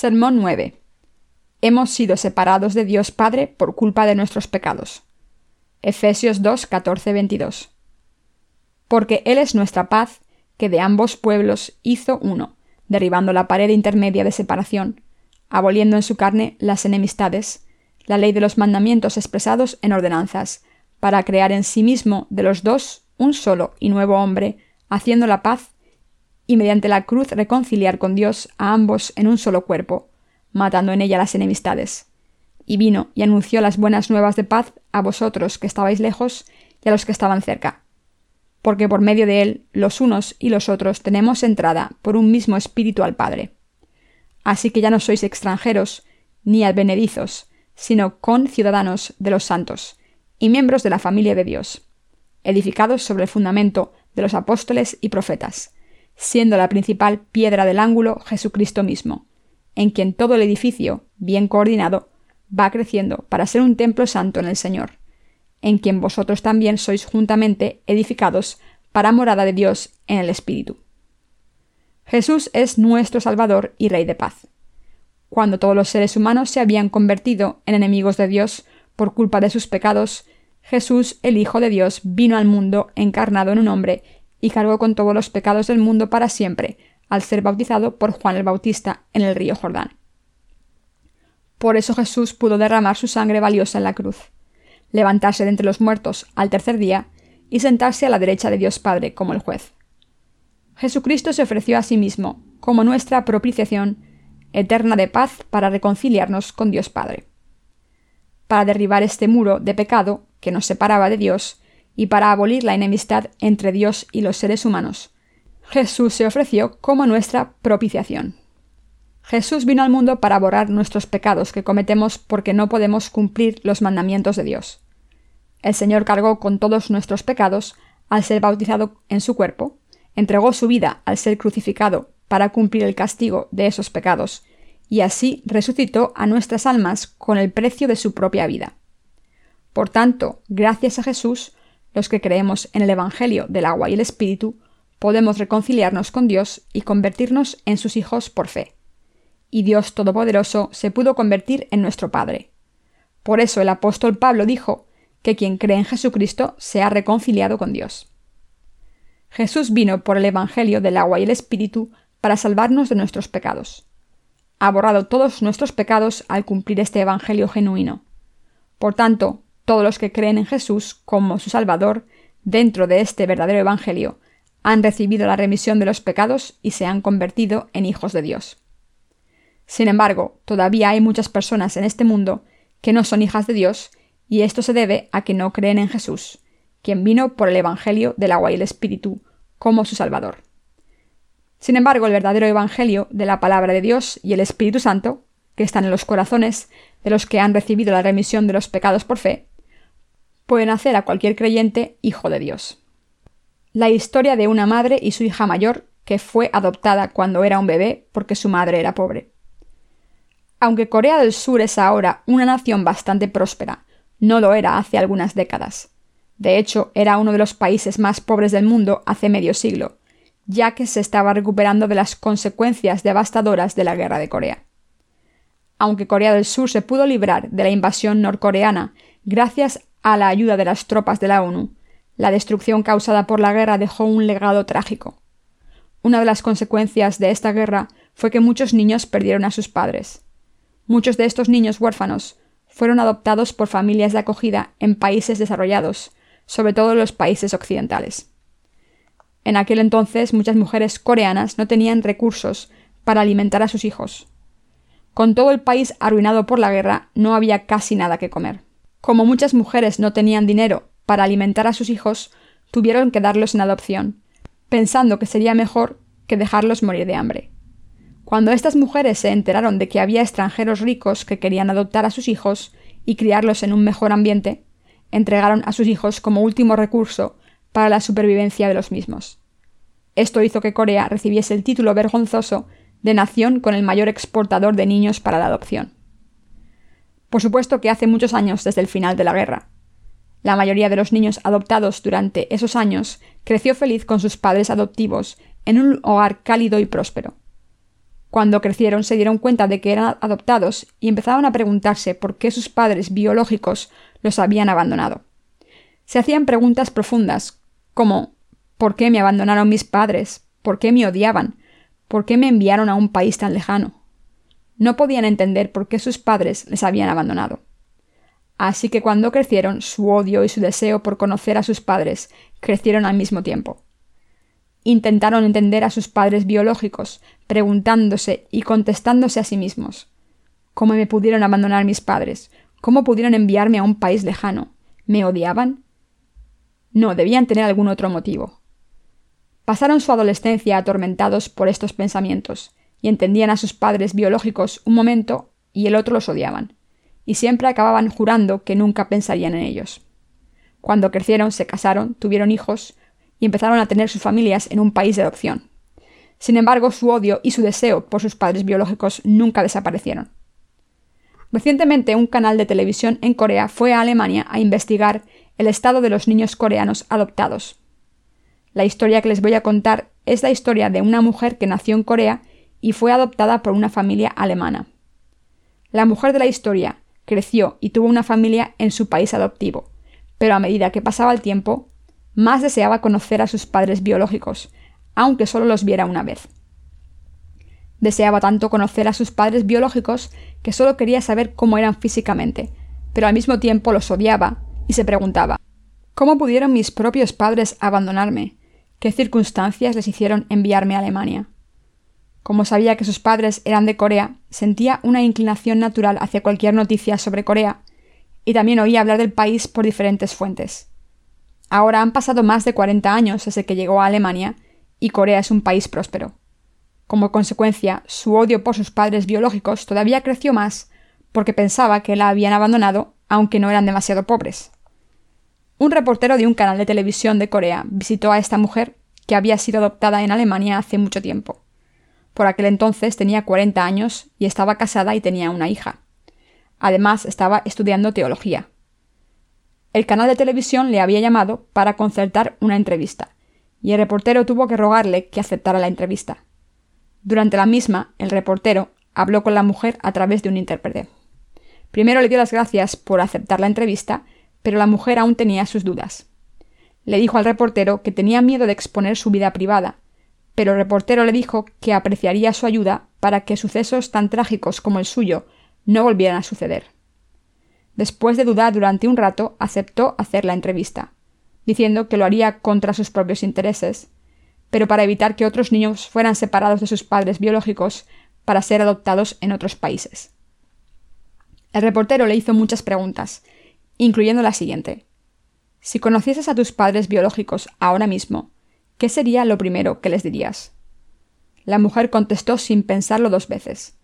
Sermón 9. Hemos sido separados de Dios Padre por culpa de nuestros pecados. Efesios 2, 14, 22. Porque Él es nuestra paz, que de ambos pueblos hizo uno, derribando la pared intermedia de separación, aboliendo en su carne las enemistades, la ley de los mandamientos expresados en ordenanzas, para crear en sí mismo de los dos un solo y nuevo hombre, haciendo la paz, y mediante la cruz reconciliar con Dios a ambos en un solo cuerpo, matando en ella las enemistades. Y vino y anunció las buenas nuevas de paz a vosotros que estabais lejos y a los que estaban cerca. Porque por medio de él, los unos y los otros tenemos entrada por un mismo espíritu al Padre. Así que ya no sois extranjeros, ni advenedizos, sino conciudadanos de los santos, y miembros de la familia de Dios, edificados sobre el fundamento de los apóstoles y profetas, siendo la principal piedra del ángulo Jesucristo mismo, en quien todo el edificio, bien coordinado, va creciendo para ser un templo santo en el Señor, en quien vosotros también sois juntamente edificados para morada de Dios en el Espíritu. Jesús es nuestro Salvador y Rey de paz. Cuando todos los seres humanos se habían convertido en enemigos de Dios por culpa de sus pecados, Jesús, el Hijo de Dios, vino al mundo encarnado en un hombre y cargó con todos los pecados del mundo para siempre, al ser bautizado por Juan el Bautista en el río Jordán. Por eso Jesús pudo derramar su sangre valiosa en la cruz, levantarse de entre los muertos al tercer día y sentarse a la derecha de Dios Padre como el juez. Jesucristo se ofreció a sí mismo como nuestra propiciación eterna de paz para reconciliarnos con Dios Padre. Para derribar este muro de pecado que nos separaba de Dios y para abolir la enemistad entre Dios y los seres humanos, Jesús se ofreció como nuestra propiciación. Jesús vino al mundo para borrar nuestros pecados que cometemos porque no podemos cumplir los mandamientos de Dios. El Señor cargó con todos nuestros pecados al ser bautizado en su cuerpo entregó su vida al ser crucificado para cumplir el castigo de esos pecados, y así resucitó a nuestras almas con el precio de su propia vida. Por tanto, gracias a Jesús, los que creemos en el Evangelio del agua y el Espíritu, podemos reconciliarnos con Dios y convertirnos en sus hijos por fe. Y Dios Todopoderoso se pudo convertir en nuestro Padre. Por eso el apóstol Pablo dijo que quien cree en Jesucristo se ha reconciliado con Dios. Jesús vino por el Evangelio del agua y el Espíritu para salvarnos de nuestros pecados. Ha borrado todos nuestros pecados al cumplir este Evangelio genuino. Por tanto, todos los que creen en Jesús como su Salvador, dentro de este verdadero Evangelio, han recibido la remisión de los pecados y se han convertido en hijos de Dios. Sin embargo, todavía hay muchas personas en este mundo que no son hijas de Dios, y esto se debe a que no creen en Jesús, quien vino por el Evangelio del agua y el Espíritu como su Salvador. Sin embargo, el verdadero Evangelio de la palabra de Dios y el Espíritu Santo, que están en los corazones de los que han recibido la remisión de los pecados por fe, pueden hacer a cualquier creyente hijo de Dios. La historia de una madre y su hija mayor que fue adoptada cuando era un bebé porque su madre era pobre. Aunque Corea del Sur es ahora una nación bastante próspera, no lo era hace algunas décadas. De hecho, era uno de los países más pobres del mundo hace medio siglo, ya que se estaba recuperando de las consecuencias devastadoras de la guerra de Corea. Aunque Corea del Sur se pudo librar de la invasión norcoreana gracias a la ayuda de las tropas de la ONU, la destrucción causada por la guerra dejó un legado trágico. Una de las consecuencias de esta guerra fue que muchos niños perdieron a sus padres. Muchos de estos niños huérfanos fueron adoptados por familias de acogida en países desarrollados, sobre todo en los países occidentales. En aquel entonces muchas mujeres coreanas no tenían recursos para alimentar a sus hijos. Con todo el país arruinado por la guerra, no había casi nada que comer. Como muchas mujeres no tenían dinero para alimentar a sus hijos, tuvieron que darlos en adopción, pensando que sería mejor que dejarlos morir de hambre. Cuando estas mujeres se enteraron de que había extranjeros ricos que querían adoptar a sus hijos y criarlos en un mejor ambiente, entregaron a sus hijos como último recurso para la supervivencia de los mismos. Esto hizo que Corea recibiese el título vergonzoso de nación con el mayor exportador de niños para la adopción. Por supuesto que hace muchos años desde el final de la guerra. La mayoría de los niños adoptados durante esos años creció feliz con sus padres adoptivos en un hogar cálido y próspero. Cuando crecieron se dieron cuenta de que eran adoptados y empezaron a preguntarse por qué sus padres biológicos los habían abandonado. Se hacían preguntas profundas, como ¿por qué me abandonaron mis padres? ¿Por qué me odiaban? ¿Por qué me enviaron a un país tan lejano? No podían entender por qué sus padres les habían abandonado. Así que cuando crecieron, su odio y su deseo por conocer a sus padres crecieron al mismo tiempo. Intentaron entender a sus padres biológicos, preguntándose y contestándose a sí mismos. ¿Cómo me pudieron abandonar mis padres? ¿Cómo pudieron enviarme a un país lejano? ¿Me odiaban? No, debían tener algún otro motivo. Pasaron su adolescencia atormentados por estos pensamientos, y entendían a sus padres biológicos un momento y el otro los odiaban, y siempre acababan jurando que nunca pensarían en ellos. Cuando crecieron, se casaron, tuvieron hijos, y empezaron a tener sus familias en un país de adopción. Sin embargo, su odio y su deseo por sus padres biológicos nunca desaparecieron. Recientemente, un canal de televisión en Corea fue a Alemania a investigar el estado de los niños coreanos adoptados. La historia que les voy a contar es la historia de una mujer que nació en Corea y fue adoptada por una familia alemana. La mujer de la historia creció y tuvo una familia en su país adoptivo, pero a medida que pasaba el tiempo, más deseaba conocer a sus padres biológicos, aunque solo los viera una vez. Deseaba tanto conocer a sus padres biológicos que solo quería saber cómo eran físicamente, pero al mismo tiempo los odiaba y se preguntaba ¿Cómo pudieron mis propios padres abandonarme? ¿Qué circunstancias les hicieron enviarme a Alemania? Como sabía que sus padres eran de Corea, sentía una inclinación natural hacia cualquier noticia sobre Corea, y también oía hablar del país por diferentes fuentes. Ahora han pasado más de 40 años desde que llegó a Alemania y Corea es un país próspero. Como consecuencia, su odio por sus padres biológicos todavía creció más porque pensaba que la habían abandonado aunque no eran demasiado pobres. Un reportero de un canal de televisión de Corea visitó a esta mujer que había sido adoptada en Alemania hace mucho tiempo. Por aquel entonces tenía 40 años y estaba casada y tenía una hija. Además, estaba estudiando teología. El canal de televisión le había llamado para concertar una entrevista, y el reportero tuvo que rogarle que aceptara la entrevista. Durante la misma, el reportero habló con la mujer a través de un intérprete. Primero le dio las gracias por aceptar la entrevista, pero la mujer aún tenía sus dudas. Le dijo al reportero que tenía miedo de exponer su vida privada, pero el reportero le dijo que apreciaría su ayuda para que sucesos tan trágicos como el suyo no volvieran a suceder. Después de dudar durante un rato, aceptó hacer la entrevista, diciendo que lo haría contra sus propios intereses, pero para evitar que otros niños fueran separados de sus padres biológicos para ser adoptados en otros países. El reportero le hizo muchas preguntas, incluyendo la siguiente. Si conocieses a tus padres biológicos ahora mismo, ¿qué sería lo primero que les dirías? La mujer contestó sin pensarlo dos veces.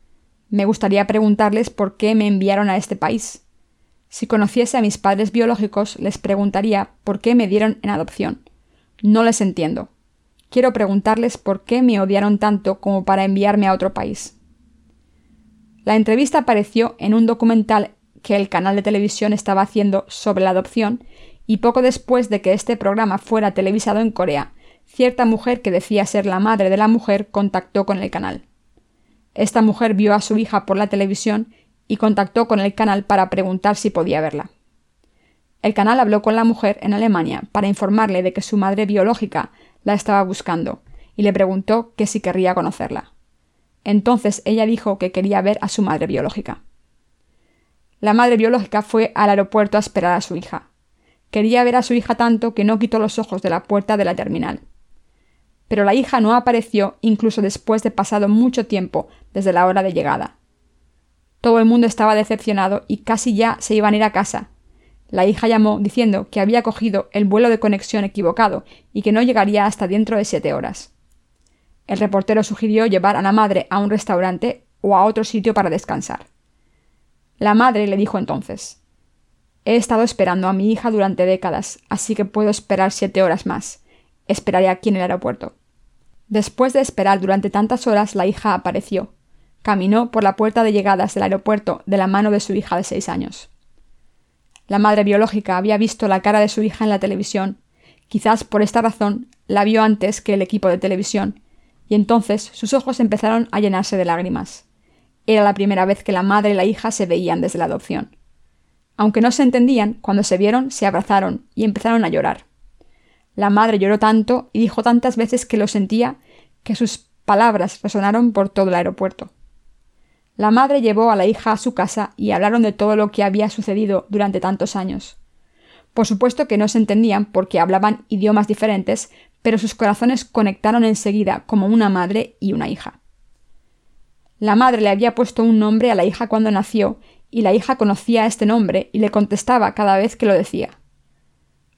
Me gustaría preguntarles por qué me enviaron a este país. Si conociese a mis padres biológicos, les preguntaría por qué me dieron en adopción. No les entiendo. Quiero preguntarles por qué me odiaron tanto como para enviarme a otro país. La entrevista apareció en un documental que el canal de televisión estaba haciendo sobre la adopción y poco después de que este programa fuera televisado en Corea, cierta mujer que decía ser la madre de la mujer contactó con el canal. Esta mujer vio a su hija por la televisión y contactó con el canal para preguntar si podía verla. El canal habló con la mujer en Alemania para informarle de que su madre biológica la estaba buscando y le preguntó que si querría conocerla. Entonces ella dijo que quería ver a su madre biológica. La madre biológica fue al aeropuerto a esperar a su hija. Quería ver a su hija tanto que no quitó los ojos de la puerta de la terminal. Pero la hija no apareció incluso después de pasado mucho tiempo desde la hora de llegada. Todo el mundo estaba decepcionado y casi ya se iban a ir a casa. La hija llamó diciendo que había cogido el vuelo de conexión equivocado y que no llegaría hasta dentro de siete horas. El reportero sugirió llevar a la madre a un restaurante o a otro sitio para descansar. La madre le dijo entonces He estado esperando a mi hija durante décadas, así que puedo esperar siete horas más. Esperaré aquí en el aeropuerto. Después de esperar durante tantas horas, la hija apareció. Caminó por la puerta de llegadas del aeropuerto de la mano de su hija de seis años. La madre biológica había visto la cara de su hija en la televisión. Quizás por esta razón la vio antes que el equipo de televisión, y entonces sus ojos empezaron a llenarse de lágrimas. Era la primera vez que la madre y la hija se veían desde la adopción. Aunque no se entendían, cuando se vieron, se abrazaron y empezaron a llorar. La madre lloró tanto y dijo tantas veces que lo sentía que sus palabras resonaron por todo el aeropuerto. La madre llevó a la hija a su casa y hablaron de todo lo que había sucedido durante tantos años. Por supuesto que no se entendían porque hablaban idiomas diferentes, pero sus corazones conectaron enseguida como una madre y una hija. La madre le había puesto un nombre a la hija cuando nació, y la hija conocía este nombre y le contestaba cada vez que lo decía.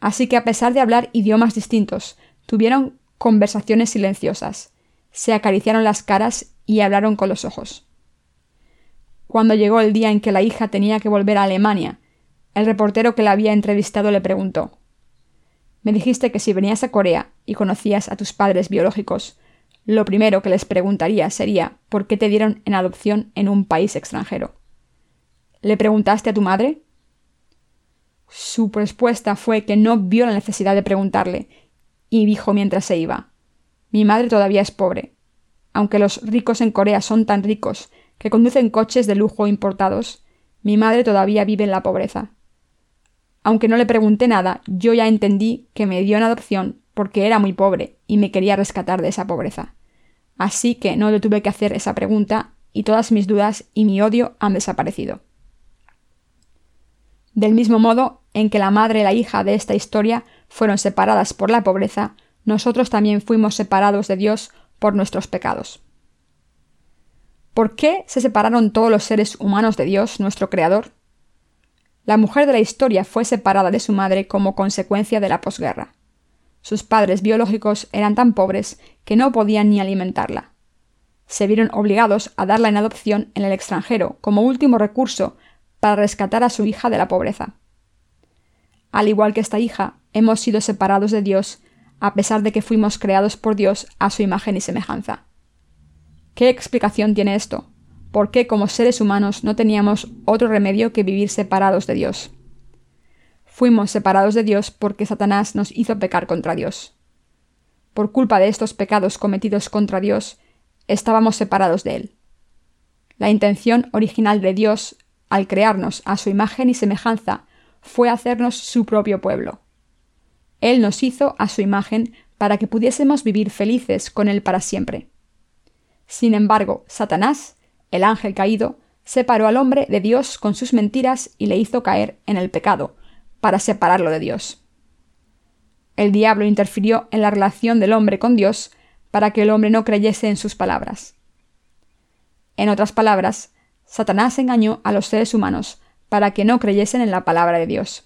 Así que a pesar de hablar idiomas distintos, tuvieron conversaciones silenciosas, se acariciaron las caras y hablaron con los ojos. Cuando llegó el día en que la hija tenía que volver a Alemania, el reportero que la había entrevistado le preguntó Me dijiste que si venías a Corea y conocías a tus padres biológicos, lo primero que les preguntaría sería ¿por qué te dieron en adopción en un país extranjero? ¿Le preguntaste a tu madre? Su respuesta fue que no vio la necesidad de preguntarle, y dijo mientras se iba Mi madre todavía es pobre. Aunque los ricos en Corea son tan ricos que conducen coches de lujo importados, mi madre todavía vive en la pobreza. Aunque no le pregunté nada, yo ya entendí que me dio en adopción porque era muy pobre y me quería rescatar de esa pobreza. Así que no le tuve que hacer esa pregunta y todas mis dudas y mi odio han desaparecido. Del mismo modo en que la madre y la hija de esta historia fueron separadas por la pobreza, nosotros también fuimos separados de Dios por nuestros pecados. ¿Por qué se separaron todos los seres humanos de Dios, nuestro Creador? La mujer de la historia fue separada de su madre como consecuencia de la posguerra. Sus padres biológicos eran tan pobres que no podían ni alimentarla. Se vieron obligados a darla en adopción en el extranjero como último recurso para rescatar a su hija de la pobreza. Al igual que esta hija, hemos sido separados de Dios a pesar de que fuimos creados por Dios a su imagen y semejanza. ¿Qué explicación tiene esto? ¿Por qué como seres humanos no teníamos otro remedio que vivir separados de Dios? Fuimos separados de Dios porque Satanás nos hizo pecar contra Dios. Por culpa de estos pecados cometidos contra Dios, estábamos separados de Él. La intención original de Dios, al crearnos a su imagen y semejanza, fue hacernos su propio pueblo. Él nos hizo a su imagen para que pudiésemos vivir felices con Él para siempre. Sin embargo, Satanás, el ángel caído, separó al hombre de Dios con sus mentiras y le hizo caer en el pecado, para separarlo de Dios. El diablo interfirió en la relación del hombre con Dios para que el hombre no creyese en sus palabras. En otras palabras, Satanás engañó a los seres humanos para que no creyesen en la palabra de Dios.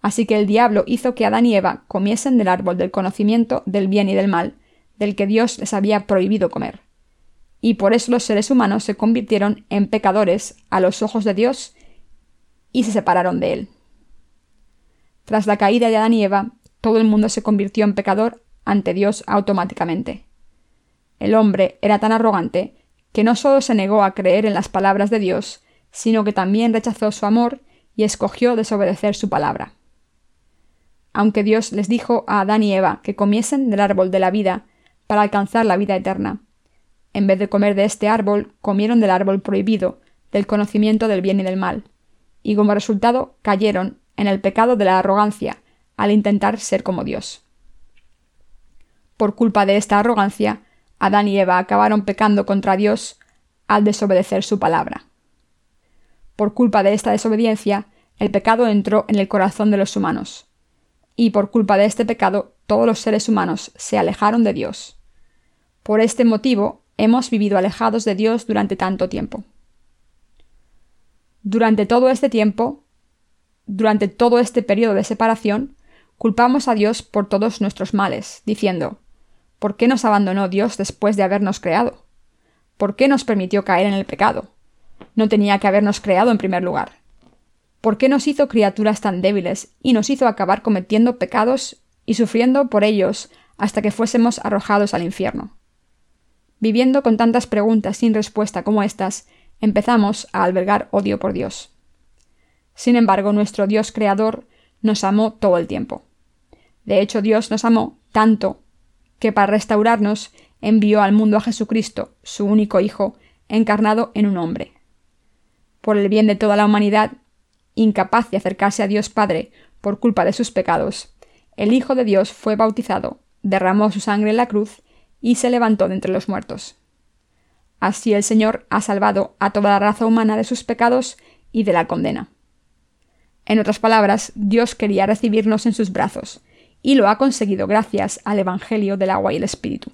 Así que el diablo hizo que Adán y Eva comiesen del árbol del conocimiento del bien y del mal, del que Dios les había prohibido comer y por eso los seres humanos se convirtieron en pecadores a los ojos de Dios y se separaron de él. Tras la caída de Adán y Eva, todo el mundo se convirtió en pecador ante Dios automáticamente. El hombre era tan arrogante que no solo se negó a creer en las palabras de Dios, sino que también rechazó su amor y escogió desobedecer su palabra. Aunque Dios les dijo a Adán y Eva que comiesen del árbol de la vida para alcanzar la vida eterna, en vez de comer de este árbol, comieron del árbol prohibido, del conocimiento del bien y del mal, y como resultado cayeron en el pecado de la arrogancia, al intentar ser como Dios. Por culpa de esta arrogancia, Adán y Eva acabaron pecando contra Dios al desobedecer su palabra. Por culpa de esta desobediencia, el pecado entró en el corazón de los humanos, y por culpa de este pecado todos los seres humanos se alejaron de Dios. Por este motivo, hemos vivido alejados de Dios durante tanto tiempo. Durante todo este tiempo, durante todo este periodo de separación, culpamos a Dios por todos nuestros males, diciendo, ¿por qué nos abandonó Dios después de habernos creado? ¿Por qué nos permitió caer en el pecado? No tenía que habernos creado en primer lugar. ¿Por qué nos hizo criaturas tan débiles y nos hizo acabar cometiendo pecados y sufriendo por ellos hasta que fuésemos arrojados al infierno? Viviendo con tantas preguntas sin respuesta como estas, empezamos a albergar odio por Dios. Sin embargo, nuestro Dios creador nos amó todo el tiempo. De hecho, Dios nos amó tanto que para restaurarnos envió al mundo a Jesucristo, su único Hijo, encarnado en un hombre. Por el bien de toda la humanidad, incapaz de acercarse a Dios Padre por culpa de sus pecados, el Hijo de Dios fue bautizado, derramó su sangre en la cruz y se levantó de entre los muertos. Así el Señor ha salvado a toda la raza humana de sus pecados y de la condena. En otras palabras, Dios quería recibirnos en sus brazos, y lo ha conseguido gracias al Evangelio del agua y el Espíritu.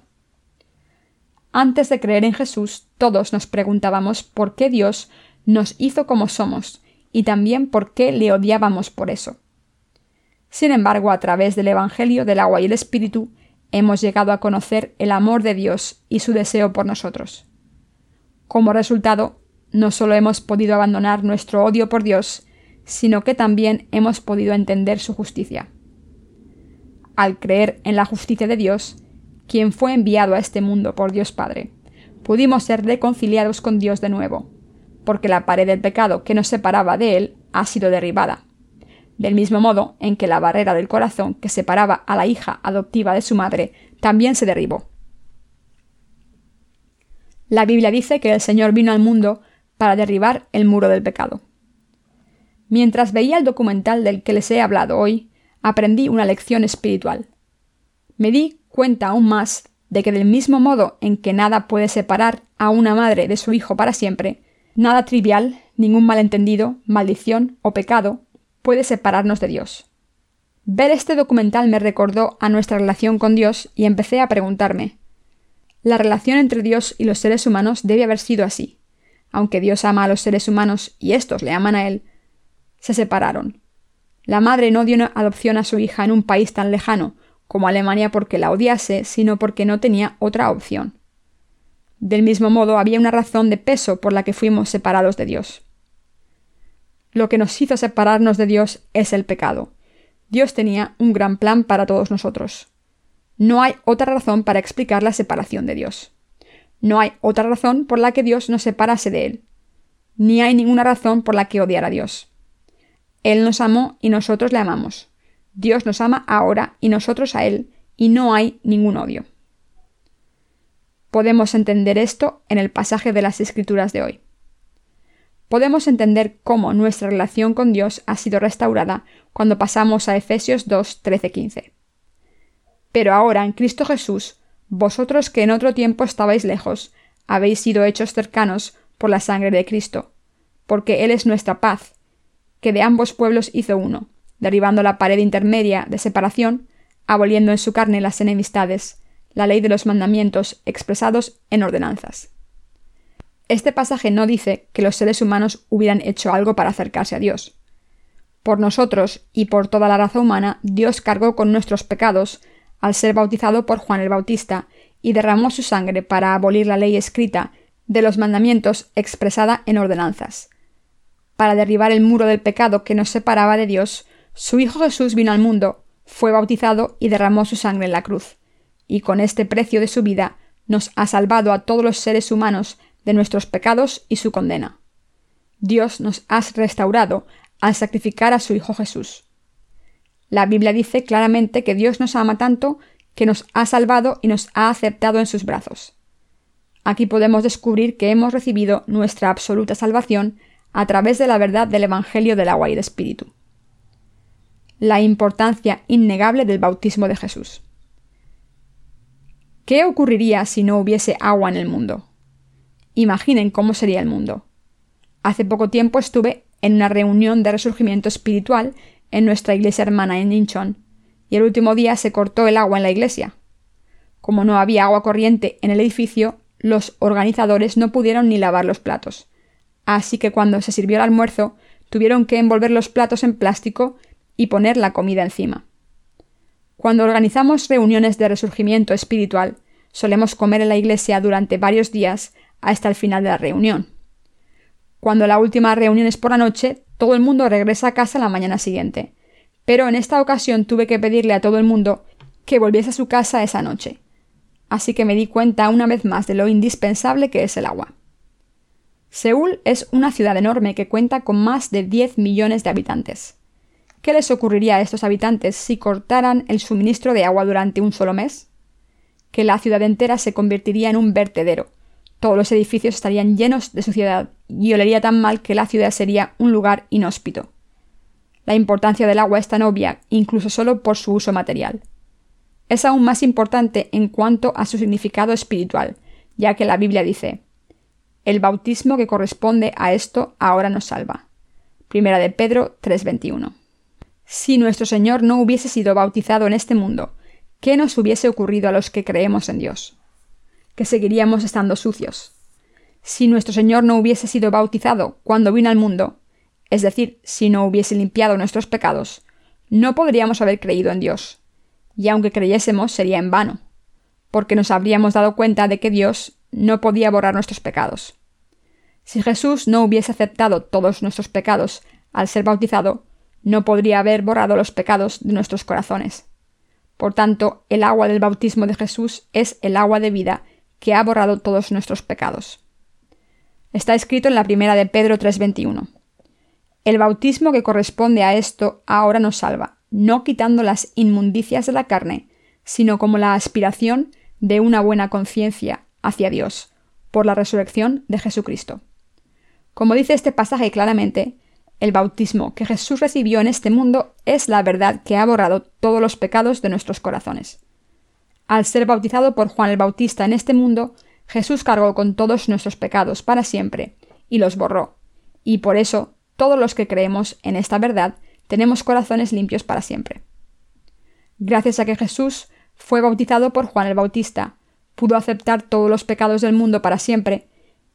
Antes de creer en Jesús, todos nos preguntábamos por qué Dios nos hizo como somos, y también por qué le odiábamos por eso. Sin embargo, a través del Evangelio del agua y el Espíritu, hemos llegado a conocer el amor de Dios y su deseo por nosotros. Como resultado, no solo hemos podido abandonar nuestro odio por Dios, sino que también hemos podido entender su justicia. Al creer en la justicia de Dios, quien fue enviado a este mundo por Dios Padre, pudimos ser reconciliados con Dios de nuevo, porque la pared del pecado que nos separaba de Él ha sido derribada, del mismo modo en que la barrera del corazón que separaba a la hija adoptiva de su madre también se derribó. La Biblia dice que el Señor vino al mundo para derribar el muro del pecado. Mientras veía el documental del que les he hablado hoy, aprendí una lección espiritual. Me di cuenta aún más de que del mismo modo en que nada puede separar a una madre de su hijo para siempre, nada trivial, ningún malentendido, maldición o pecado puede separarnos de Dios. Ver este documental me recordó a nuestra relación con Dios y empecé a preguntarme la relación entre Dios y los seres humanos debe haber sido así. Aunque Dios ama a los seres humanos y estos le aman a Él, se separaron. La madre no dio adopción a su hija en un país tan lejano como Alemania porque la odiase, sino porque no tenía otra opción. Del mismo modo, había una razón de peso por la que fuimos separados de Dios. Lo que nos hizo separarnos de Dios es el pecado. Dios tenía un gran plan para todos nosotros. No hay otra razón para explicar la separación de Dios. No hay otra razón por la que Dios nos separase de Él. Ni hay ninguna razón por la que odiar a Dios. Él nos amó y nosotros le amamos. Dios nos ama ahora y nosotros a Él, y no hay ningún odio. Podemos entender esto en el pasaje de las Escrituras de hoy. Podemos entender cómo nuestra relación con Dios ha sido restaurada cuando pasamos a Efesios 2, 13, 15. Pero ahora en Cristo Jesús, vosotros que en otro tiempo estabais lejos, habéis sido hechos cercanos por la sangre de Cristo, porque Él es nuestra paz, que de ambos pueblos hizo uno, derribando la pared intermedia de separación, aboliendo en su carne las enemistades, la ley de los mandamientos expresados en ordenanzas. Este pasaje no dice que los seres humanos hubieran hecho algo para acercarse a Dios. Por nosotros y por toda la raza humana, Dios cargó con nuestros pecados al ser bautizado por Juan el Bautista, y derramó su sangre para abolir la ley escrita de los mandamientos expresada en ordenanzas. Para derribar el muro del pecado que nos separaba de Dios, su Hijo Jesús vino al mundo, fue bautizado y derramó su sangre en la cruz, y con este precio de su vida nos ha salvado a todos los seres humanos de nuestros pecados y su condena. Dios nos ha restaurado al sacrificar a su Hijo Jesús. La Biblia dice claramente que Dios nos ama tanto que nos ha salvado y nos ha aceptado en sus brazos. Aquí podemos descubrir que hemos recibido nuestra absoluta salvación a través de la verdad del Evangelio del agua y el Espíritu. La importancia innegable del bautismo de Jesús. ¿Qué ocurriría si no hubiese agua en el mundo? Imaginen cómo sería el mundo. Hace poco tiempo estuve en una reunión de resurgimiento espiritual en nuestra iglesia hermana en Inchon, y el último día se cortó el agua en la iglesia. Como no había agua corriente en el edificio, los organizadores no pudieron ni lavar los platos. Así que cuando se sirvió el almuerzo, tuvieron que envolver los platos en plástico y poner la comida encima. Cuando organizamos reuniones de resurgimiento espiritual, solemos comer en la iglesia durante varios días hasta el final de la reunión. Cuando la última reunión es por la noche, todo el mundo regresa a casa la mañana siguiente. Pero en esta ocasión tuve que pedirle a todo el mundo que volviese a su casa esa noche. Así que me di cuenta una vez más de lo indispensable que es el agua. Seúl es una ciudad enorme que cuenta con más de 10 millones de habitantes. ¿Qué les ocurriría a estos habitantes si cortaran el suministro de agua durante un solo mes? que la ciudad entera se convertiría en un vertedero. Todos los edificios estarían llenos de suciedad y olería tan mal que la ciudad sería un lugar inhóspito. La importancia del agua es tan obvia, incluso solo por su uso material. Es aún más importante en cuanto a su significado espiritual, ya que la Biblia dice, el bautismo que corresponde a esto ahora nos salva. Primera de Pedro 3:21. Si nuestro Señor no hubiese sido bautizado en este mundo, ¿qué nos hubiese ocurrido a los que creemos en Dios? Que seguiríamos estando sucios. Si nuestro Señor no hubiese sido bautizado cuando vino al mundo, es decir, si no hubiese limpiado nuestros pecados, no podríamos haber creído en Dios. Y aunque creyésemos, sería en vano, porque nos habríamos dado cuenta de que Dios no podía borrar nuestros pecados. Si Jesús no hubiese aceptado todos nuestros pecados al ser bautizado, no podría haber borrado los pecados de nuestros corazones. Por tanto, el agua del bautismo de Jesús es el agua de vida que ha borrado todos nuestros pecados. Está escrito en la primera de Pedro 3:21. El bautismo que corresponde a esto ahora nos salva, no quitando las inmundicias de la carne, sino como la aspiración de una buena conciencia hacia Dios, por la resurrección de Jesucristo. Como dice este pasaje claramente, el bautismo que Jesús recibió en este mundo es la verdad que ha borrado todos los pecados de nuestros corazones. Al ser bautizado por Juan el Bautista en este mundo, Jesús cargó con todos nuestros pecados para siempre y los borró. Y por eso, todos los que creemos en esta verdad tenemos corazones limpios para siempre. Gracias a que Jesús fue bautizado por Juan el Bautista, pudo aceptar todos los pecados del mundo para siempre,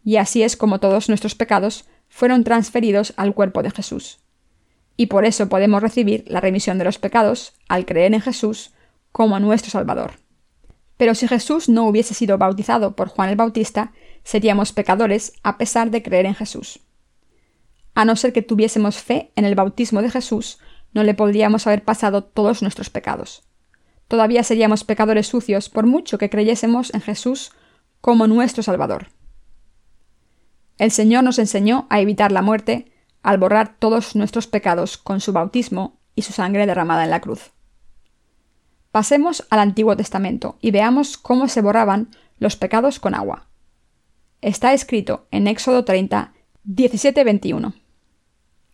y así es como todos nuestros pecados fueron transferidos al cuerpo de Jesús. Y por eso podemos recibir la remisión de los pecados al creer en Jesús como nuestro Salvador. Pero si Jesús no hubiese sido bautizado por Juan el Bautista, seríamos pecadores a pesar de creer en Jesús. A no ser que tuviésemos fe en el bautismo de Jesús, no le podríamos haber pasado todos nuestros pecados. Todavía seríamos pecadores sucios por mucho que creyésemos en Jesús como nuestro Salvador. El Señor nos enseñó a evitar la muerte al borrar todos nuestros pecados con su bautismo y su sangre derramada en la cruz. Pasemos al Antiguo Testamento y veamos cómo se borraban los pecados con agua. Está escrito en Éxodo 30, 17-21.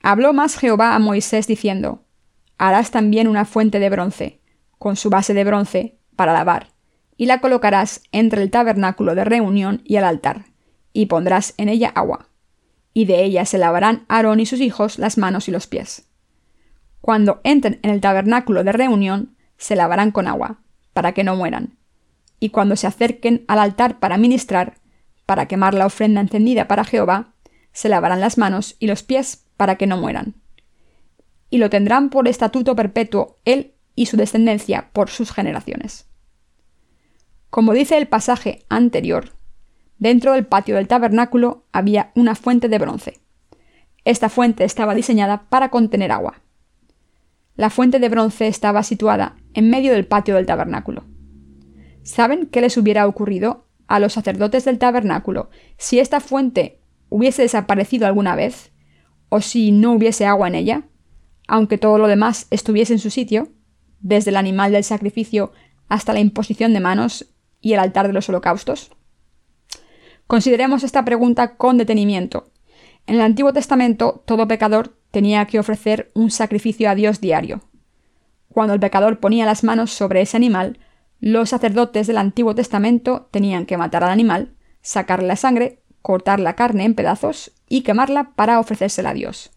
Habló más Jehová a Moisés diciendo, Harás también una fuente de bronce, con su base de bronce, para lavar, y la colocarás entre el tabernáculo de reunión y el altar y pondrás en ella agua, y de ella se lavarán Aarón y sus hijos las manos y los pies. Cuando entren en el tabernáculo de reunión, se lavarán con agua, para que no mueran, y cuando se acerquen al altar para ministrar, para quemar la ofrenda encendida para Jehová, se lavarán las manos y los pies para que no mueran. Y lo tendrán por estatuto perpetuo él y su descendencia por sus generaciones. Como dice el pasaje anterior, Dentro del patio del tabernáculo había una fuente de bronce. Esta fuente estaba diseñada para contener agua. La fuente de bronce estaba situada en medio del patio del tabernáculo. ¿Saben qué les hubiera ocurrido a los sacerdotes del tabernáculo si esta fuente hubiese desaparecido alguna vez o si no hubiese agua en ella, aunque todo lo demás estuviese en su sitio, desde el animal del sacrificio hasta la imposición de manos y el altar de los holocaustos? Consideremos esta pregunta con detenimiento. En el Antiguo Testamento, todo pecador tenía que ofrecer un sacrificio a Dios diario. Cuando el pecador ponía las manos sobre ese animal, los sacerdotes del Antiguo Testamento tenían que matar al animal, sacarle la sangre, cortar la carne en pedazos y quemarla para ofrecérsela a Dios.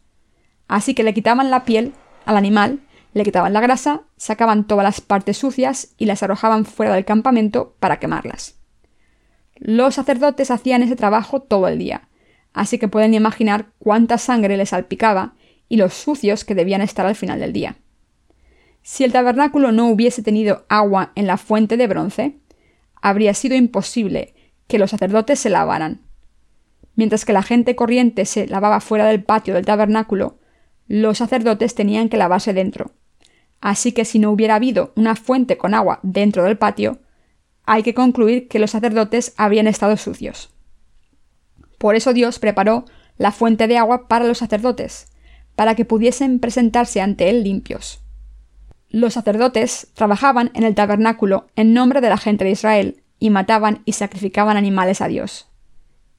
Así que le quitaban la piel al animal, le quitaban la grasa, sacaban todas las partes sucias y las arrojaban fuera del campamento para quemarlas. Los sacerdotes hacían ese trabajo todo el día, así que pueden imaginar cuánta sangre les salpicaba y los sucios que debían estar al final del día. Si el tabernáculo no hubiese tenido agua en la fuente de bronce, habría sido imposible que los sacerdotes se lavaran. Mientras que la gente corriente se lavaba fuera del patio del tabernáculo, los sacerdotes tenían que lavarse dentro. Así que si no hubiera habido una fuente con agua dentro del patio, hay que concluir que los sacerdotes habrían estado sucios. Por eso Dios preparó la fuente de agua para los sacerdotes, para que pudiesen presentarse ante Él limpios. Los sacerdotes trabajaban en el tabernáculo en nombre de la gente de Israel, y mataban y sacrificaban animales a Dios.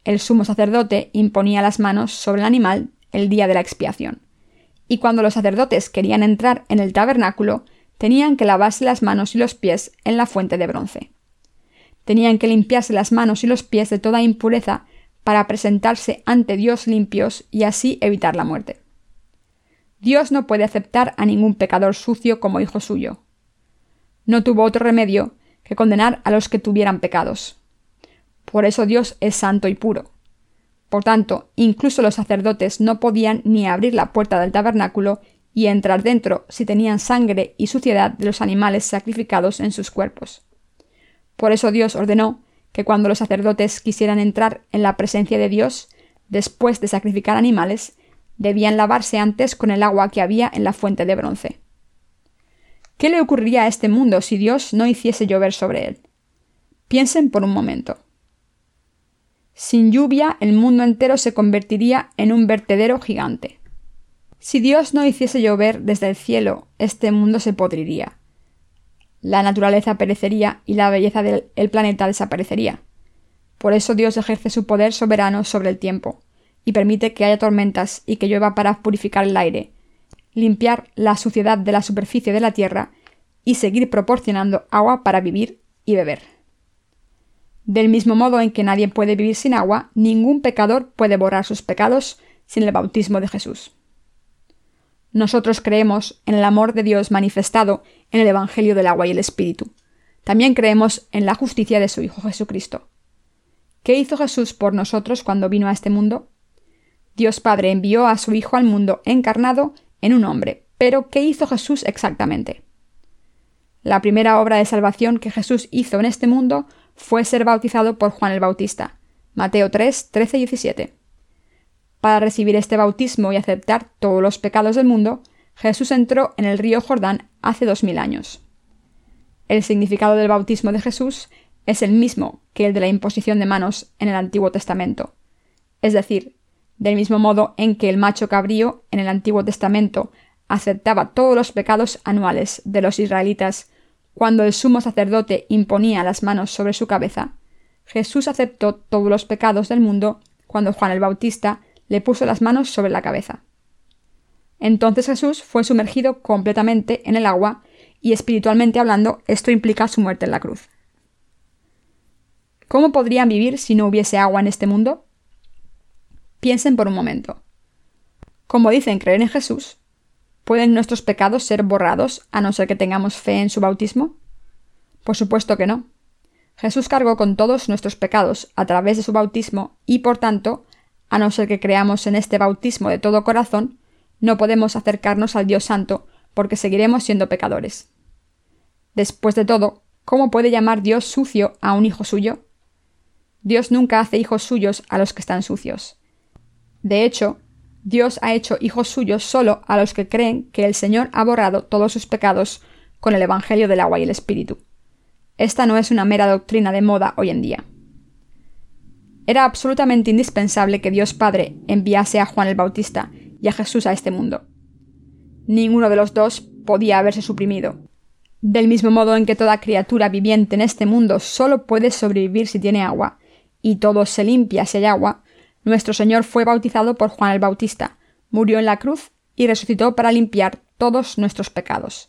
El sumo sacerdote imponía las manos sobre el animal el día de la expiación. Y cuando los sacerdotes querían entrar en el tabernáculo, tenían que lavarse las manos y los pies en la fuente de bronce. Tenían que limpiarse las manos y los pies de toda impureza para presentarse ante Dios limpios y así evitar la muerte. Dios no puede aceptar a ningún pecador sucio como hijo suyo. No tuvo otro remedio que condenar a los que tuvieran pecados. Por eso Dios es santo y puro. Por tanto, incluso los sacerdotes no podían ni abrir la puerta del tabernáculo y entrar dentro si tenían sangre y suciedad de los animales sacrificados en sus cuerpos. Por eso Dios ordenó que cuando los sacerdotes quisieran entrar en la presencia de Dios, después de sacrificar animales, debían lavarse antes con el agua que había en la fuente de bronce. ¿Qué le ocurriría a este mundo si Dios no hiciese llover sobre él? Piensen por un momento. Sin lluvia, el mundo entero se convertiría en un vertedero gigante. Si Dios no hiciese llover desde el cielo, este mundo se podriría. La naturaleza perecería y la belleza del planeta desaparecería. Por eso Dios ejerce su poder soberano sobre el tiempo, y permite que haya tormentas y que llueva para purificar el aire, limpiar la suciedad de la superficie de la tierra y seguir proporcionando agua para vivir y beber. Del mismo modo en que nadie puede vivir sin agua, ningún pecador puede borrar sus pecados sin el bautismo de Jesús. Nosotros creemos en el amor de Dios manifestado en el Evangelio del agua y el Espíritu. También creemos en la justicia de su Hijo Jesucristo. ¿Qué hizo Jesús por nosotros cuando vino a este mundo? Dios Padre envió a su Hijo al mundo encarnado en un hombre. Pero, ¿qué hizo Jesús exactamente? La primera obra de salvación que Jesús hizo en este mundo fue ser bautizado por Juan el Bautista. Mateo 3, 13 y 17. Para recibir este bautismo y aceptar todos los pecados del mundo, Jesús entró en el río Jordán hace dos mil años. El significado del bautismo de Jesús es el mismo que el de la imposición de manos en el Antiguo Testamento. Es decir, del mismo modo en que el macho cabrío en el Antiguo Testamento aceptaba todos los pecados anuales de los israelitas cuando el sumo sacerdote imponía las manos sobre su cabeza, Jesús aceptó todos los pecados del mundo cuando Juan el Bautista le puso las manos sobre la cabeza. Entonces Jesús fue sumergido completamente en el agua y espiritualmente hablando esto implica su muerte en la cruz. ¿Cómo podrían vivir si no hubiese agua en este mundo? Piensen por un momento. Como dicen creer en Jesús, ¿pueden nuestros pecados ser borrados a no ser que tengamos fe en su bautismo? Por supuesto que no. Jesús cargó con todos nuestros pecados a través de su bautismo y, por tanto, a no ser que creamos en este bautismo de todo corazón, no podemos acercarnos al Dios Santo porque seguiremos siendo pecadores. Después de todo, ¿cómo puede llamar Dios sucio a un hijo suyo? Dios nunca hace hijos suyos a los que están sucios. De hecho, Dios ha hecho hijos suyos solo a los que creen que el Señor ha borrado todos sus pecados con el Evangelio del agua y el Espíritu. Esta no es una mera doctrina de moda hoy en día. Era absolutamente indispensable que Dios Padre enviase a Juan el Bautista y a Jesús a este mundo. Ninguno de los dos podía haberse suprimido. Del mismo modo en que toda criatura viviente en este mundo solo puede sobrevivir si tiene agua, y todo se limpia si hay agua, nuestro Señor fue bautizado por Juan el Bautista, murió en la cruz y resucitó para limpiar todos nuestros pecados.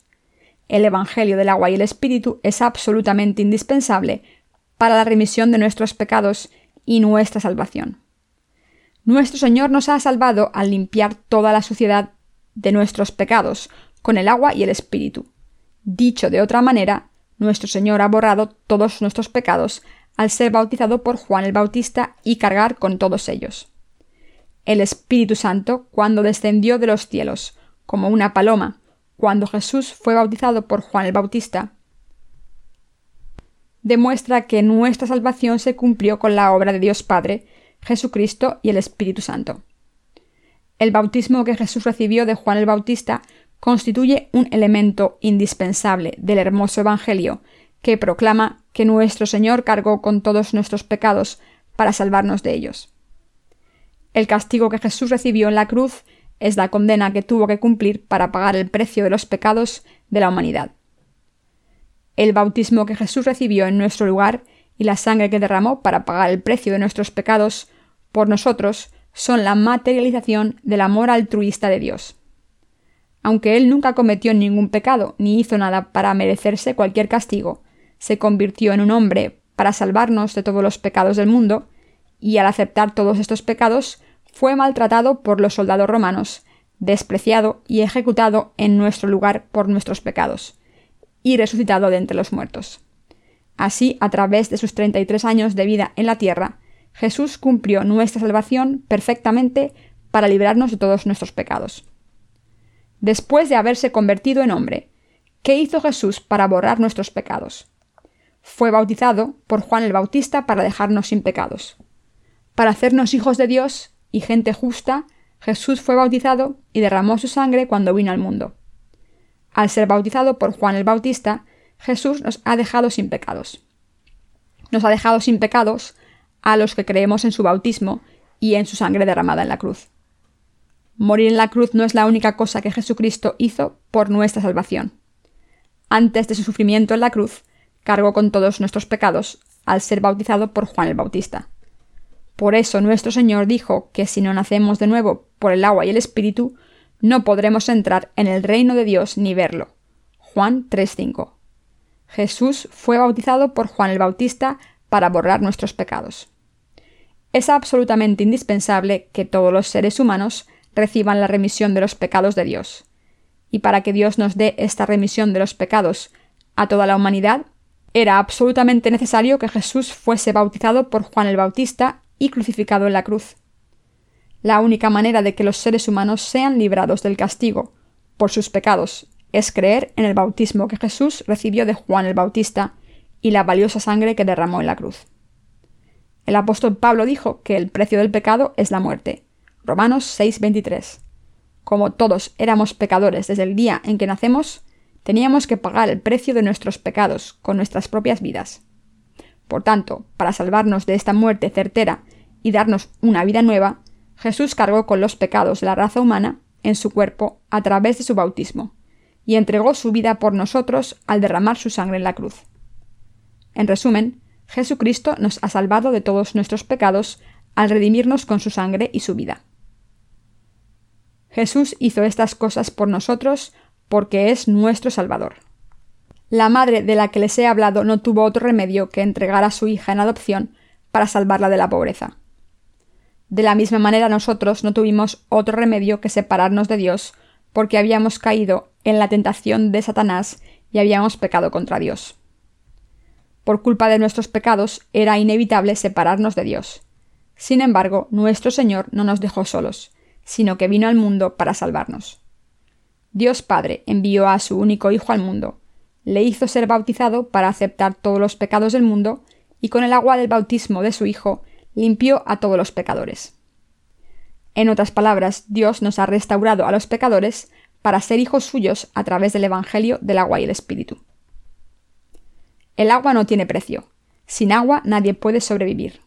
El Evangelio del agua y el Espíritu es absolutamente indispensable para la remisión de nuestros pecados y nuestra salvación. Nuestro Señor nos ha salvado al limpiar toda la suciedad de nuestros pecados con el agua y el Espíritu. Dicho de otra manera, nuestro Señor ha borrado todos nuestros pecados al ser bautizado por Juan el Bautista y cargar con todos ellos. El Espíritu Santo, cuando descendió de los cielos, como una paloma, cuando Jesús fue bautizado por Juan el Bautista, demuestra que nuestra salvación se cumplió con la obra de Dios Padre, Jesucristo y el Espíritu Santo. El bautismo que Jesús recibió de Juan el Bautista constituye un elemento indispensable del hermoso Evangelio que proclama que nuestro Señor cargó con todos nuestros pecados para salvarnos de ellos. El castigo que Jesús recibió en la cruz es la condena que tuvo que cumplir para pagar el precio de los pecados de la humanidad. El bautismo que Jesús recibió en nuestro lugar y la sangre que derramó para pagar el precio de nuestros pecados por nosotros son la materialización del amor altruista de Dios. Aunque Él nunca cometió ningún pecado ni hizo nada para merecerse cualquier castigo, se convirtió en un hombre para salvarnos de todos los pecados del mundo, y al aceptar todos estos pecados fue maltratado por los soldados romanos, despreciado y ejecutado en nuestro lugar por nuestros pecados, y resucitado de entre los muertos. Así, a través de sus 33 años de vida en la tierra, Jesús cumplió nuestra salvación perfectamente para librarnos de todos nuestros pecados. Después de haberse convertido en hombre, ¿qué hizo Jesús para borrar nuestros pecados? Fue bautizado por Juan el Bautista para dejarnos sin pecados. Para hacernos hijos de Dios y gente justa, Jesús fue bautizado y derramó su sangre cuando vino al mundo. Al ser bautizado por Juan el Bautista, Jesús nos ha dejado sin pecados. Nos ha dejado sin pecados a los que creemos en su bautismo y en su sangre derramada en la cruz. Morir en la cruz no es la única cosa que Jesucristo hizo por nuestra salvación. Antes de su sufrimiento en la cruz, cargó con todos nuestros pecados al ser bautizado por Juan el Bautista. Por eso nuestro Señor dijo que si no nacemos de nuevo por el agua y el Espíritu, no podremos entrar en el reino de Dios ni verlo. Juan 3:5. Jesús fue bautizado por Juan el Bautista para borrar nuestros pecados. Es absolutamente indispensable que todos los seres humanos reciban la remisión de los pecados de Dios. Y para que Dios nos dé esta remisión de los pecados a toda la humanidad, era absolutamente necesario que Jesús fuese bautizado por Juan el Bautista y crucificado en la cruz. La única manera de que los seres humanos sean librados del castigo por sus pecados es creer en el bautismo que Jesús recibió de Juan el Bautista y la valiosa sangre que derramó en la cruz. El apóstol Pablo dijo que el precio del pecado es la muerte. Romanos 6:23. Como todos éramos pecadores desde el día en que nacemos, teníamos que pagar el precio de nuestros pecados con nuestras propias vidas. Por tanto, para salvarnos de esta muerte certera y darnos una vida nueva, Jesús cargó con los pecados de la raza humana en su cuerpo a través de su bautismo, y entregó su vida por nosotros al derramar su sangre en la cruz. En resumen, Jesucristo nos ha salvado de todos nuestros pecados al redimirnos con su sangre y su vida. Jesús hizo estas cosas por nosotros porque es nuestro Salvador. La madre de la que les he hablado no tuvo otro remedio que entregar a su hija en adopción para salvarla de la pobreza. De la misma manera nosotros no tuvimos otro remedio que separarnos de Dios porque habíamos caído en la tentación de Satanás y habíamos pecado contra Dios. Por culpa de nuestros pecados era inevitable separarnos de Dios. Sin embargo, nuestro Señor no nos dejó solos, sino que vino al mundo para salvarnos. Dios Padre envió a su único Hijo al mundo, le hizo ser bautizado para aceptar todos los pecados del mundo, y con el agua del bautismo de su Hijo limpió a todos los pecadores. En otras palabras, Dios nos ha restaurado a los pecadores para ser hijos suyos a través del Evangelio del agua y el Espíritu. El agua no tiene precio. Sin agua nadie puede sobrevivir.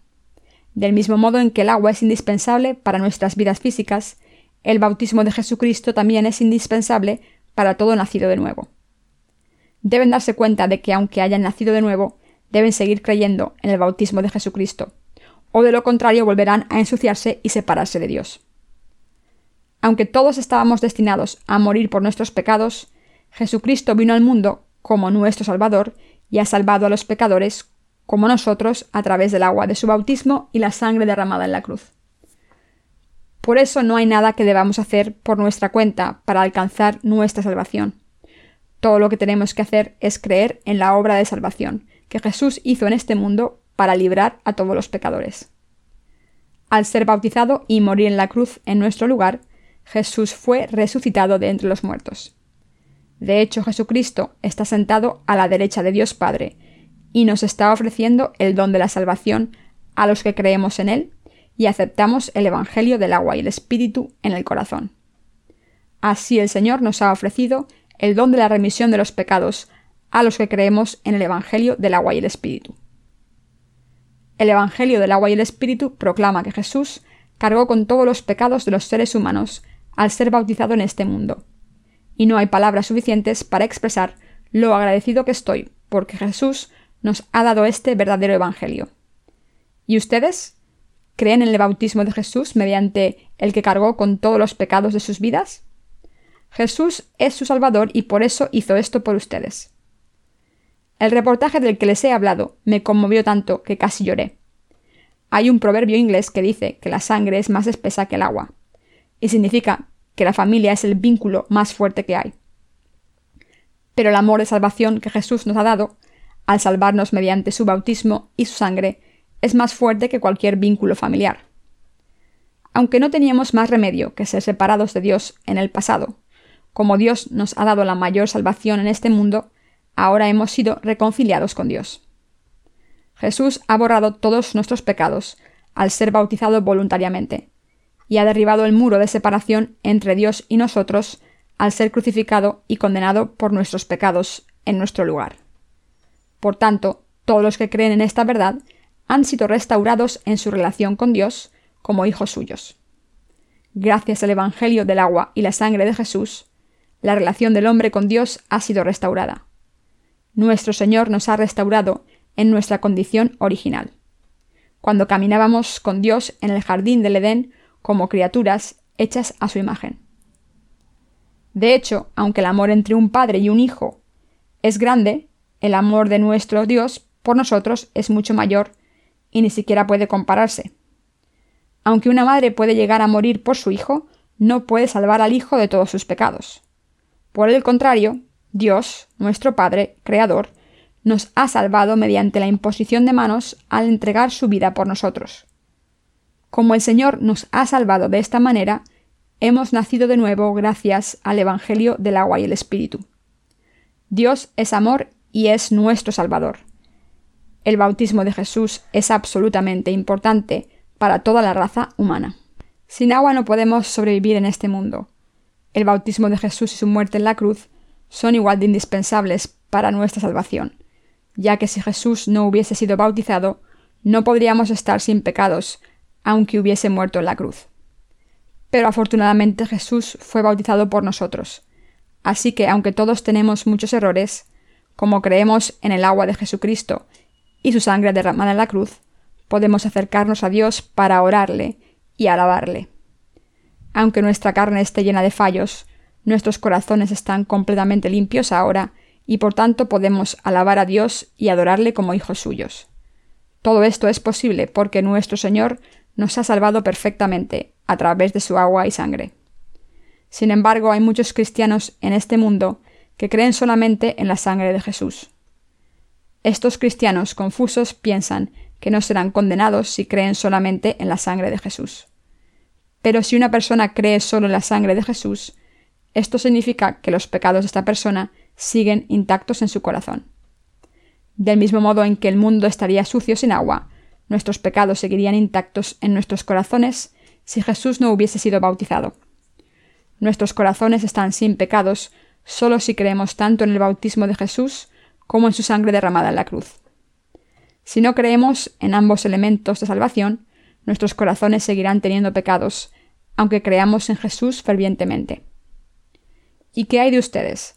Del mismo modo en que el agua es indispensable para nuestras vidas físicas, el bautismo de Jesucristo también es indispensable para todo nacido de nuevo deben darse cuenta de que aunque hayan nacido de nuevo, deben seguir creyendo en el bautismo de Jesucristo, o de lo contrario volverán a ensuciarse y separarse de Dios. Aunque todos estábamos destinados a morir por nuestros pecados, Jesucristo vino al mundo como nuestro Salvador y ha salvado a los pecadores como nosotros a través del agua de su bautismo y la sangre derramada en la cruz. Por eso no hay nada que debamos hacer por nuestra cuenta para alcanzar nuestra salvación. Todo lo que tenemos que hacer es creer en la obra de salvación que Jesús hizo en este mundo para librar a todos los pecadores. Al ser bautizado y morir en la cruz en nuestro lugar, Jesús fue resucitado de entre los muertos. De hecho, Jesucristo está sentado a la derecha de Dios Padre y nos está ofreciendo el don de la salvación a los que creemos en Él y aceptamos el Evangelio del agua y el Espíritu en el corazón. Así el Señor nos ha ofrecido el don de la remisión de los pecados a los que creemos en el Evangelio del agua y el Espíritu. El Evangelio del agua y el Espíritu proclama que Jesús cargó con todos los pecados de los seres humanos al ser bautizado en este mundo, y no hay palabras suficientes para expresar lo agradecido que estoy porque Jesús nos ha dado este verdadero Evangelio. ¿Y ustedes? ¿Creen en el bautismo de Jesús mediante el que cargó con todos los pecados de sus vidas? Jesús es su Salvador y por eso hizo esto por ustedes. El reportaje del que les he hablado me conmovió tanto que casi lloré. Hay un proverbio inglés que dice que la sangre es más espesa que el agua, y significa que la familia es el vínculo más fuerte que hay. Pero el amor de salvación que Jesús nos ha dado, al salvarnos mediante su bautismo y su sangre, es más fuerte que cualquier vínculo familiar. Aunque no teníamos más remedio que ser separados de Dios en el pasado, como Dios nos ha dado la mayor salvación en este mundo, ahora hemos sido reconciliados con Dios. Jesús ha borrado todos nuestros pecados al ser bautizado voluntariamente, y ha derribado el muro de separación entre Dios y nosotros al ser crucificado y condenado por nuestros pecados en nuestro lugar. Por tanto, todos los que creen en esta verdad han sido restaurados en su relación con Dios como hijos suyos. Gracias al Evangelio del agua y la sangre de Jesús, la relación del hombre con Dios ha sido restaurada. Nuestro Señor nos ha restaurado en nuestra condición original. Cuando caminábamos con Dios en el jardín del Edén como criaturas hechas a su imagen. De hecho, aunque el amor entre un padre y un hijo es grande, el amor de nuestro Dios por nosotros es mucho mayor y ni siquiera puede compararse. Aunque una madre puede llegar a morir por su hijo, no puede salvar al hijo de todos sus pecados. Por el contrario, Dios, nuestro Padre, Creador, nos ha salvado mediante la imposición de manos al entregar su vida por nosotros. Como el Señor nos ha salvado de esta manera, hemos nacido de nuevo gracias al Evangelio del agua y el Espíritu. Dios es amor y es nuestro Salvador. El bautismo de Jesús es absolutamente importante para toda la raza humana. Sin agua no podemos sobrevivir en este mundo. El bautismo de Jesús y su muerte en la cruz son igual de indispensables para nuestra salvación, ya que si Jesús no hubiese sido bautizado, no podríamos estar sin pecados, aunque hubiese muerto en la cruz. Pero afortunadamente Jesús fue bautizado por nosotros, así que aunque todos tenemos muchos errores, como creemos en el agua de Jesucristo y su sangre derramada en la cruz, podemos acercarnos a Dios para orarle y alabarle. Aunque nuestra carne esté llena de fallos, nuestros corazones están completamente limpios ahora y por tanto podemos alabar a Dios y adorarle como hijos suyos. Todo esto es posible porque nuestro Señor nos ha salvado perfectamente a través de su agua y sangre. Sin embargo, hay muchos cristianos en este mundo que creen solamente en la sangre de Jesús. Estos cristianos confusos piensan que no serán condenados si creen solamente en la sangre de Jesús. Pero si una persona cree solo en la sangre de Jesús, esto significa que los pecados de esta persona siguen intactos en su corazón. Del mismo modo en que el mundo estaría sucio sin agua, nuestros pecados seguirían intactos en nuestros corazones si Jesús no hubiese sido bautizado. Nuestros corazones están sin pecados solo si creemos tanto en el bautismo de Jesús como en su sangre derramada en la cruz. Si no creemos en ambos elementos de salvación, nuestros corazones seguirán teniendo pecados, aunque creamos en Jesús fervientemente. ¿Y qué hay de ustedes?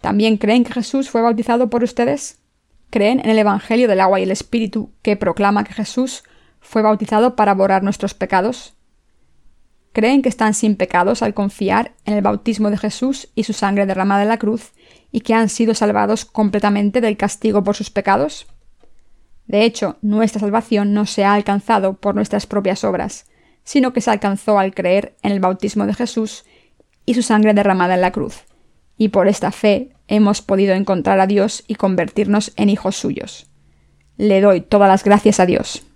¿También creen que Jesús fue bautizado por ustedes? ¿Creen en el Evangelio del agua y el Espíritu que proclama que Jesús fue bautizado para borrar nuestros pecados? ¿Creen que están sin pecados al confiar en el bautismo de Jesús y su sangre derramada en la cruz y que han sido salvados completamente del castigo por sus pecados? De hecho, nuestra salvación no se ha alcanzado por nuestras propias obras, sino que se alcanzó al creer en el bautismo de Jesús y su sangre derramada en la cruz, y por esta fe hemos podido encontrar a Dios y convertirnos en hijos suyos. Le doy todas las gracias a Dios.